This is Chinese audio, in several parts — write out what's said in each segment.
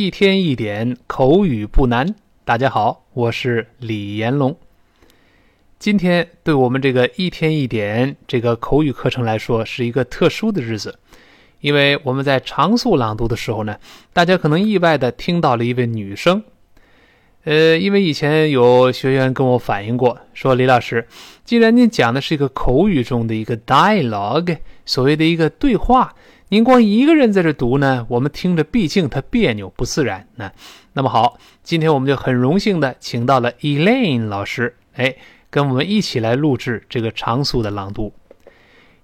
一天一点口语不难。大家好，我是李延龙。今天对我们这个一天一点这个口语课程来说，是一个特殊的日子，因为我们在常速朗读的时候呢，大家可能意外的听到了一位女生。呃，因为以前有学员跟我反映过，说李老师，既然您讲的是一个口语中的一个 dialogue，所谓的一个对话，您光一个人在这读呢，我们听着毕竟它别扭不自然。那，那么好，今天我们就很荣幸的请到了 Elaine 老师，哎，跟我们一起来录制这个长速的朗读。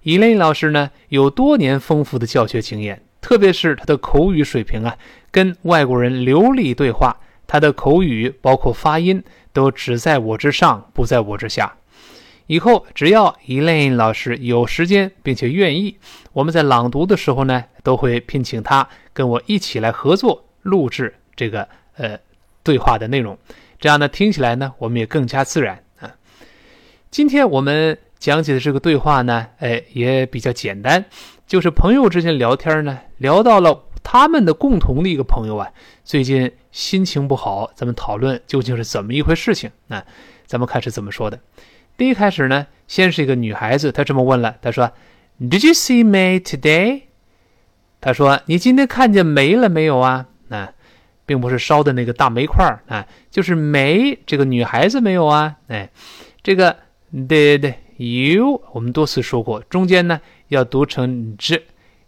Elaine 老师呢，有多年丰富的教学经验，特别是他的口语水平啊，跟外国人流利对话。他的口语包括发音都只在我之上，不在我之下。以后只要 Elaine 老师有时间并且愿意，我们在朗读的时候呢，都会聘请他跟我一起来合作录制这个呃对话的内容。这样呢，听起来呢，我们也更加自然啊。今天我们讲解的这个对话呢，哎，也比较简单，就是朋友之间聊天呢，聊到了。他们的共同的一个朋友啊，最近心情不好，咱们讨论究竟是怎么一回事情？那咱们看是怎么说的。第一开始呢，先是一个女孩子，她这么问了，她说：“Did you see May today？” 她说：“你今天看见煤了没有啊？”那并不是烧的那个大煤块啊，就是煤这个女孩子没有啊？哎，这个 Did you？我们多次说过，中间呢要读成 z，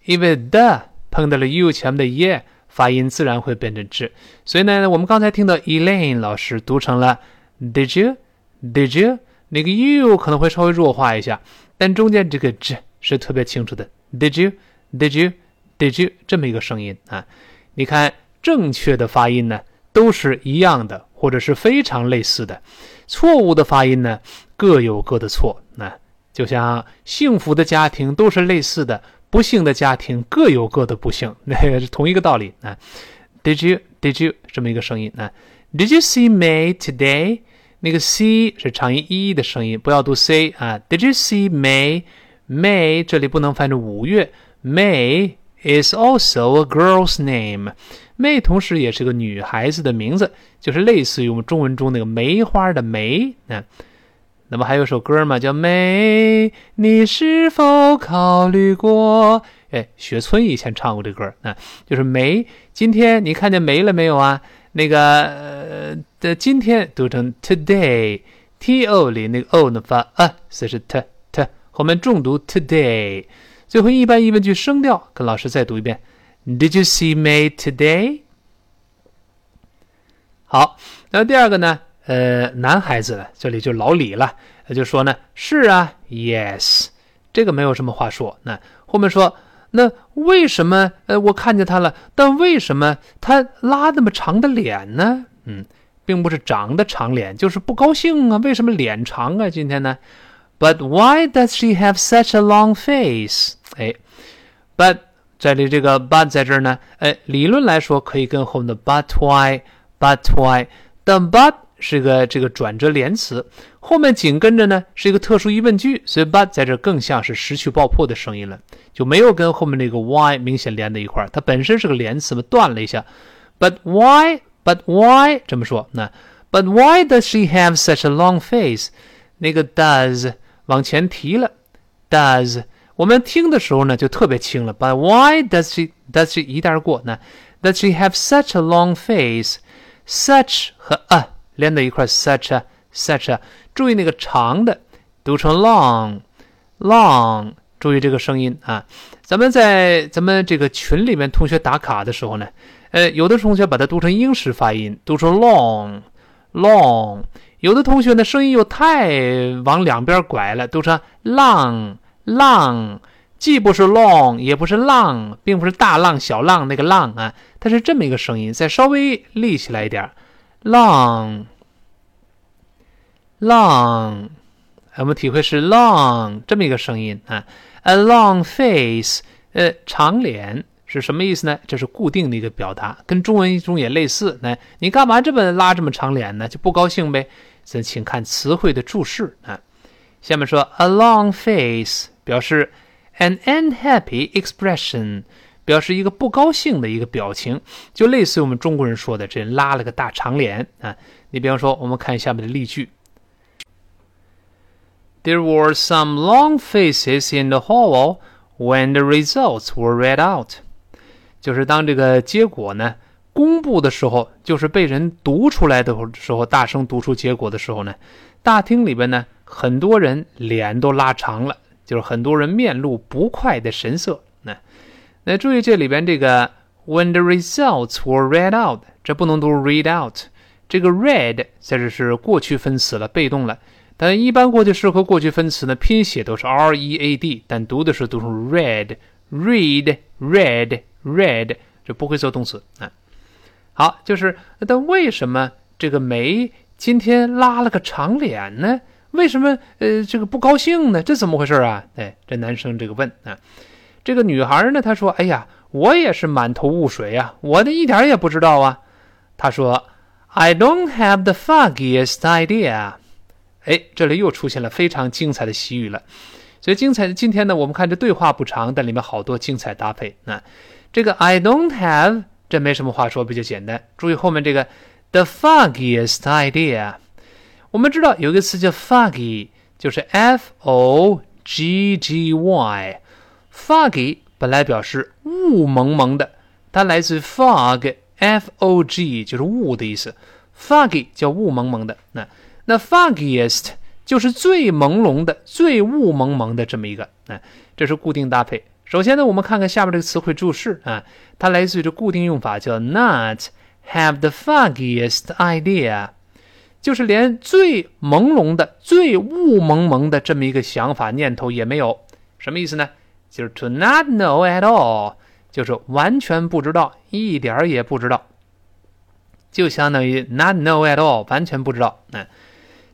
因为 the。碰到了 you 前面的 ye，发音自然会变成 z。所以呢，我们刚才听到 Elaine 老师读成了 Did you？Did you？那个 you 可能会稍微弱化一下，但中间这个 z 是特别清楚的。Did you？Did you？Did you？这么一个声音啊，你看正确的发音呢都是一样的，或者是非常类似的。错误的发音呢各有各的错。那就像幸福的家庭都是类似的。不幸的家庭各有各的不幸，那个是同一个道理啊。Did you? Did you? 这么一个声音啊。Did you see May today? 那个 C 是长音 E 的声音，不要读 C 啊。Did you see May? May 这里不能翻成五月。May is also a girl's name. May 同时也是个女孩子的名字，就是类似于我们中文中那个梅花的梅啊。那么还有首歌嘛，叫《May》，你是否考虑过？哎，雪村以前唱过这歌，啊，就是梅。今天你看见梅了没有啊？那个的今天读成 today，t o 里那个 o 呢发啊，所以是 t t 后面重读 today。最后一般疑问句声调，跟老师再读一遍：Did you see me today？好，那第二个呢？呃，男孩子这里就老李了，他就说呢，是啊，yes，这个没有什么话说。那后面说，那为什么？呃，我看见他了，但为什么他拉那么长的脸呢？嗯，并不是长得长脸，就是不高兴啊。为什么脸长啊？今天呢？But why does she have such a long face？哎，but 这里这个 but 在这儿呢，哎，理论来说可以跟后面的 but why，but why，但 but。是个这个转折连词，后面紧跟着呢是一个特殊疑问句，所以 but 在这更像是失去爆破的声音了，就没有跟后面那个 why 明显连在一块儿。它本身是个连词嘛，断了一下。But why? But why 这么说？那 But why does she have such a long face？那个 does 往前提了，does 我们听的时候呢就特别轻了。But why does she does she 一带而过？那 Does she have such a long face？Such 和 a 连在一块，such a such 注意那个长的读成 long，long，注意这个声音啊。咱们在咱们这个群里面同学打卡的时候呢，呃，有的同学把它读成英式发音，读成 long，long；有的同学呢声音又太往两边拐了，读成 long，long，既不是 long，也不是浪，并不是大浪小浪那个浪啊，它是这么一个声音，再稍微立起来一点，long。Long，我们体会是 long 这么一个声音啊。A long face，呃，长脸是什么意思呢？这是固定的一个表达，跟中文中也类似。那你干嘛这么拉这么长脸呢？就不高兴呗。咱请看词汇的注释啊。下面说 a long face 表示 an unhappy expression，表示一个不高兴的一个表情，就类似于我们中国人说的“这拉了个大长脸”啊。你比方说，我们看下面的例句：There were some long faces in the hall when the results were read out。就是当这个结果呢公布的时候，就是被人读出来的时候，大声读出结果的时候呢，大厅里边呢很多人脸都拉长了。就是很多人面露不快的神色。那那注意这里边这个 when the results were read out，这不能读 read out。这个 read 在这是过去分词了，被动了。但一般过去式和过去分词呢，拼写都是 r e a d，但读的时候读成 read，read，read，read，这不会做动词啊。好，就是但为什么这个梅今天拉了个长脸呢？为什么呃这个不高兴呢？这怎么回事啊？哎，这男生这个问啊，这个女孩呢，她说：“哎呀，我也是满头雾水啊，我的一点也不知道啊。”她说：“I don't have the foggiest idea。”哎，这里又出现了非常精彩的习语了。所以精彩的今天呢，我们看这对话不长，但里面好多精彩搭配啊。这个 “I don't have” 这没什么话说，比较简单。注意后面这个 “the foggiest idea”。我们知道有一个词叫 foggy，就是 f o g g y。foggy 本来表示雾蒙蒙的，它来自 fog，f o g 就是雾的意思。foggy 叫雾蒙蒙的。那那 foggiest 就是最朦胧的、最雾蒙蒙的这么一个。啊，这是固定搭配。首先呢，我们看看下面这个词汇注释啊，它来自于这固定用法，叫 not have the foggiest idea。就是连最朦胧的、最雾蒙蒙的这么一个想法念头也没有，什么意思呢？就是 to not know at all，就是完全不知道，一点儿也不知道，就相当于 not know at all，完全不知道。嗯，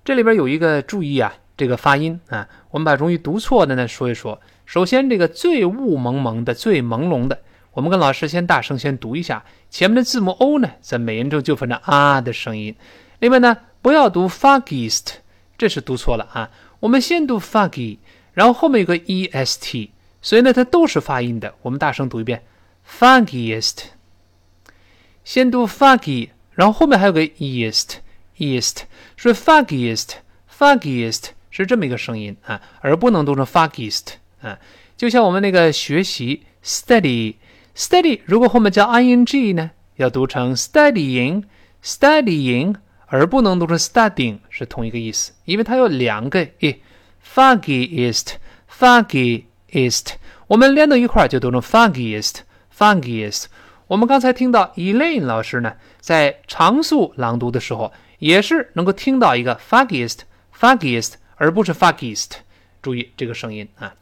这里边有一个注意啊，这个发音啊，我们把容易读错的呢说一说。首先，这个最雾蒙蒙的、最朦胧的，我们跟老师先大声先读一下，前面的字母 o 呢，在美音中就分成啊的声音。另外呢。不要读 foggiest，这是读错了啊！我们先读 foggy，然后后面有个 e s t，所以呢它都是发音的。我们大声读一遍，foggiest。先读 foggy，然后后面还有个 est East，是 foggiest，foggiest 是这么一个声音啊，而不能读成 foggiest 啊。就像我们那个学习 study，study 如果后面加 i n g 呢，要读成 studying，studying。而不能读成 studying 是同一个意思，因为它有两个 e，foggiest，foggiest，我们连到一块就读成 foggiest，foggiest。我们刚才听到 Elaine 老师呢，在常速朗读的时候，也是能够听到一个 foggiest，foggiest，而不是 foggiest。注意这个声音啊。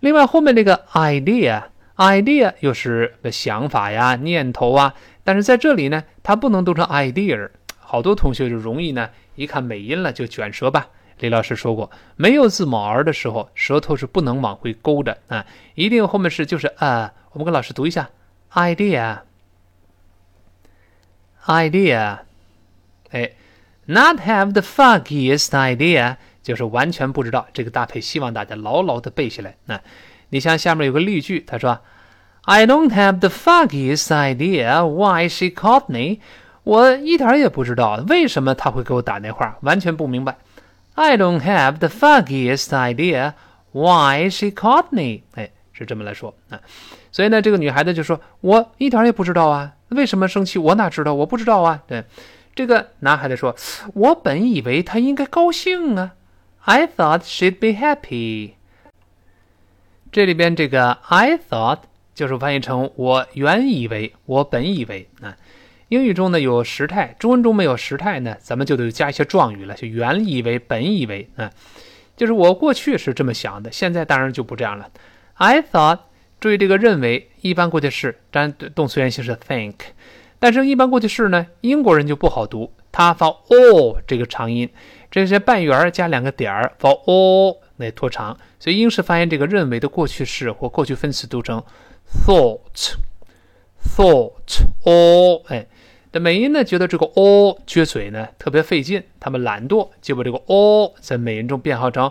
另外后面那个 idea，idea 又是个想法呀、念头啊，但是在这里呢，它不能读成 idea。好多同学就容易呢，一看美音了就卷舌吧。李老师说过，没有字母 r 的时候，舌头是不能往回勾的啊，一定后面是就是啊。我们跟老师读一下 ，idea，idea，哎，not have the foggiest idea，就是完全不知道这个搭配，希望大家牢牢的背下来。那，你像下面有个例句，他说，I don't have the foggiest idea why she called me。我一点也不知道为什么他会给我打电话，完全不明白。I don't have the foggiest idea why she called me。哎，是这么来说啊。 所以呢，这个女孩子就说：“我一点也不知道啊，为什么生气？我哪知道？我不知道啊。”对，这个男孩子说：“我本以为他应该高兴啊。”I thought she'd be happy。这里边这个 I thought 就是翻译成我原以为，我本以为啊。英语中呢有时态，中文中没有时态呢，咱们就得加一些状语了，就原以为、本以为啊，就是我过去是这么想的，现在当然就不这样了。I thought，注意这个认为一般过去式，当然动词原形是 think，但是一般过去式呢，英国人就不好读，他发 o 这个长音，这些半圆加两个点儿发 o 来拖长，所以英式发音这个认为的过去式或过去分词读成 thought，thought，o，哎。这美音呢，觉得这个 o 撅嘴呢特别费劲，他们懒惰，就把这个 o 在美音中变化成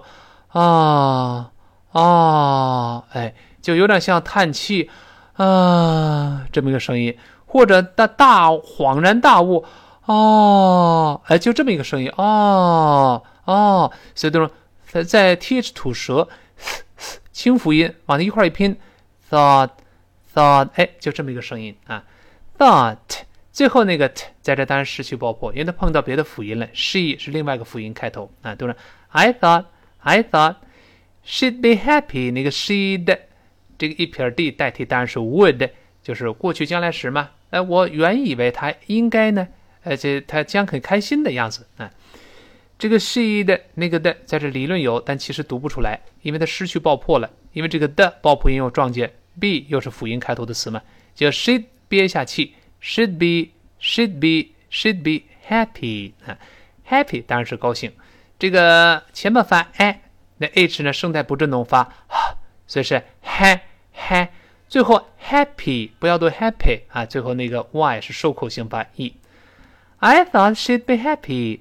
啊啊，哎，就有点像叹气啊这么一个声音，或者大大恍然大悟，哦，哎，就这么一个声音，哦哦，所以都是在在 th 吐舌，清辅音往那一块一拼，thought thought，哎，就这么一个声音啊，thought，最后那个 t 在这当然失去爆破，因为它碰到别的辅音了，she 是另外一个辅音开头啊，都是 I thought I thought she'd be happy，那个 she'd。这个一撇 d 代替当然是 would，就是过去将来时嘛。哎，我原以为他应该呢，而且他将很开心的样子啊。这个 she 的那个的在这理论有，但其实读不出来，因为它失去爆破了。因为这个的爆破音又撞见 b 又是辅音开头的词嘛，就 she'd 憋下气，should be should be should be happy 啊，happy 当然是高兴。这个前面发 i，那 h 呢声带不振动发。所以是 ha ha，最后 happy 不要读 happy 啊，最后那个 y 是收口型发 e。I thought she'd be happy，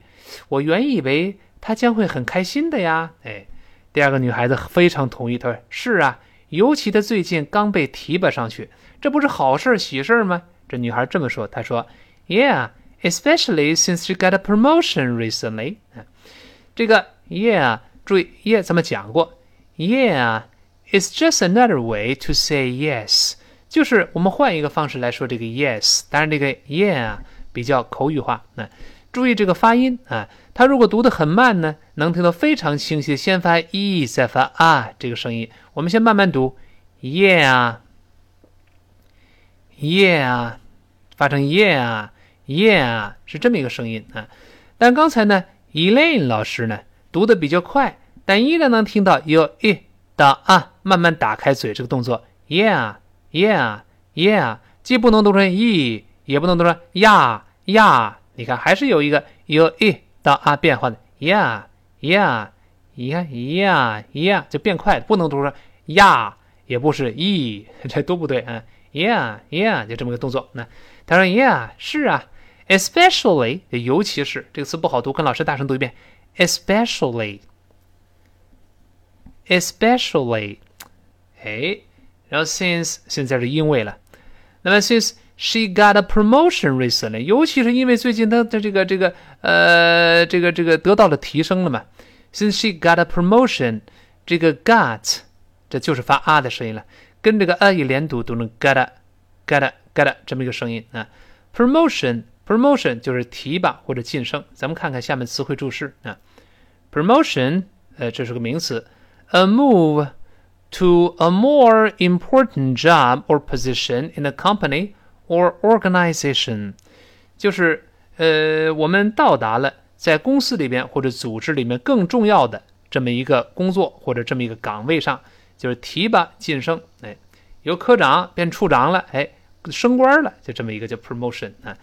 我原以为她将会很开心的呀。哎，第二个女孩子非常同意，她说是啊，尤其她最近刚被提拔上去，这不是好事喜事吗？这女孩这么说，她说 Yeah，especially since she got a promotion recently。这个 Yeah，注意 Yeah 怎么讲过？Yeah。It's just another way to say yes，就是我们换一个方式来说这个 yes。当然，这个 yeah 比较口语化。那注意这个发音啊，它如果读得很慢呢，能听到非常清晰，先发 e 再发啊这个声音。我们先慢慢读，yeah，yeah，发成 yeah，yeah 是这么一个声音啊。但刚才呢，Elaine 老师呢读的比较快，但依然能听到有 e。的啊，慢慢打开嘴这个动作，yeah，yeah，yeah，既不能读成 e，也不能读成呀呀，你看还是有一个有 e 的啊变化的，yeah，yeah，yeah，yeah，就变快，不能读成呀，也不是 e，这都不对啊，yeah，yeah，就这么个动作。那他说 yeah，是啊，especially，尤其是这个词不好读，跟老师大声读一遍，especially。especially，哎，然后 since 现在是因为了，那么 since she got a promotion recently，尤其是因为最近她的这个这个呃这个这个得到了提升了嘛，since she got a promotion，这个 got 这就是发啊的声音了，跟这个 a 一连读都能 got got got 这么一个声音啊，promotion promotion 就是提拔或者晋升，咱们看看下面词汇注释啊，promotion 呃这是个名词。a move To a more important job or position in a company or organization，就是呃，我们到达了在公司里边或者组织里面更重要的这么一个工作或者这么一个岗位上，就是提拔晋升，哎，由科长变处长了，哎，升官了，就这么一个叫 promotion 啊。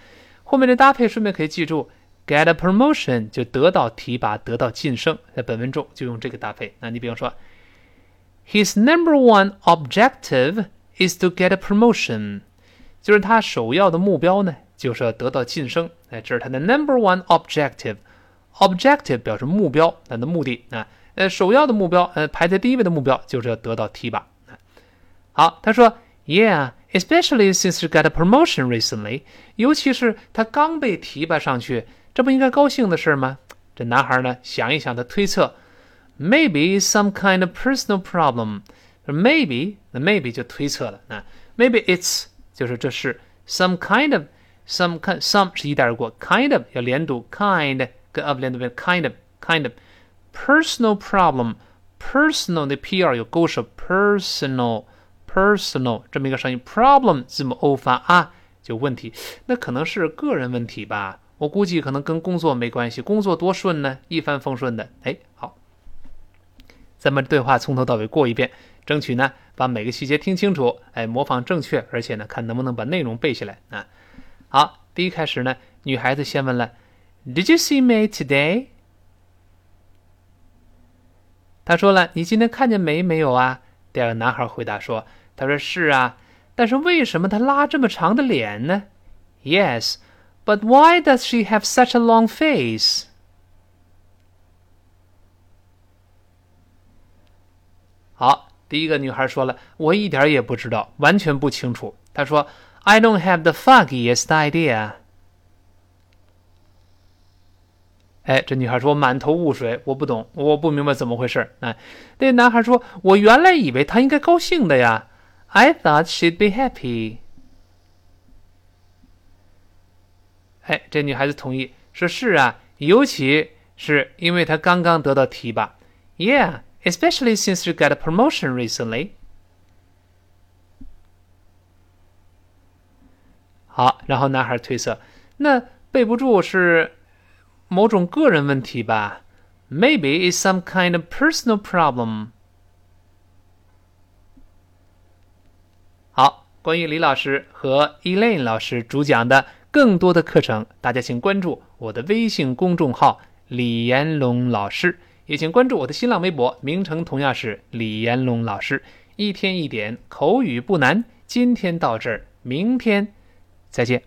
后面的搭配顺便可以记住，get a promotion 就得到提拔，得到晋升，在本文中就用这个搭配。那你比方说。His number one objective is to get a promotion，就是他首要的目标呢，就是要得到晋升。哎，这是他的 number one objective。objective 表示目标，他的目的啊，呃，首要的目标，呃，排在第一位的目标就是要得到提拔。好，他说，Yeah，especially since he got a promotion recently，尤其是他刚被提拔上去，这不应该高兴的事吗？这男孩呢，想一想，他推测。Maybe some kind of personal problem. Maybe 那 maybe 就推测了啊。Maybe it's 就是这是 some kind of some kind some 是一带而过，kind of 要连读，kind 跟 of 连读变 kind of kind of personal problem personal 的 pr 有勾舌，personal personal 这么一个声音，problem 字母 o 发啊，就问题，那可能是个人问题吧。我估计可能跟工作没关系，工作多顺呢，一帆风顺的。哎，好。 咱们对话从头到尾过一遍，争取呢把每个细节听清楚，哎，模仿正确，而且呢看能不能把内容背下来啊。好，第一开始呢，女孩子先问了：“Did you see May today？” 他说了：“你今天看见梅没有啊？”第二个男孩回答说：“他说是啊，但是为什么她拉这么长的脸呢？”Yes，but why does she have such a long face？好。第一个女孩说了：“我一点也不知道，完全不清楚。”她说：“I don't have the foggiest idea。”哎，这女孩说：“满头雾水，我不懂，我不明白怎么回事。”哎，那男孩说：“我原来以为她应该高兴的呀。”I thought she'd be happy。哎，这女孩子同意说：“是啊，尤其是因为她刚刚得到提拔。”Yeah。especially since you got a promotion recently. 好，然后男孩推测，那背不住是某种个人问题吧？Maybe it's some kind of personal problem. 好，关于李老师和 Elaine 老师主讲的更多的课程，大家请关注我的微信公众号“李延龙老师”。 ”。也请关注我的新浪微博，名称同样是李彦龙老师。一天一点口语不难，今天到这儿，明天再见。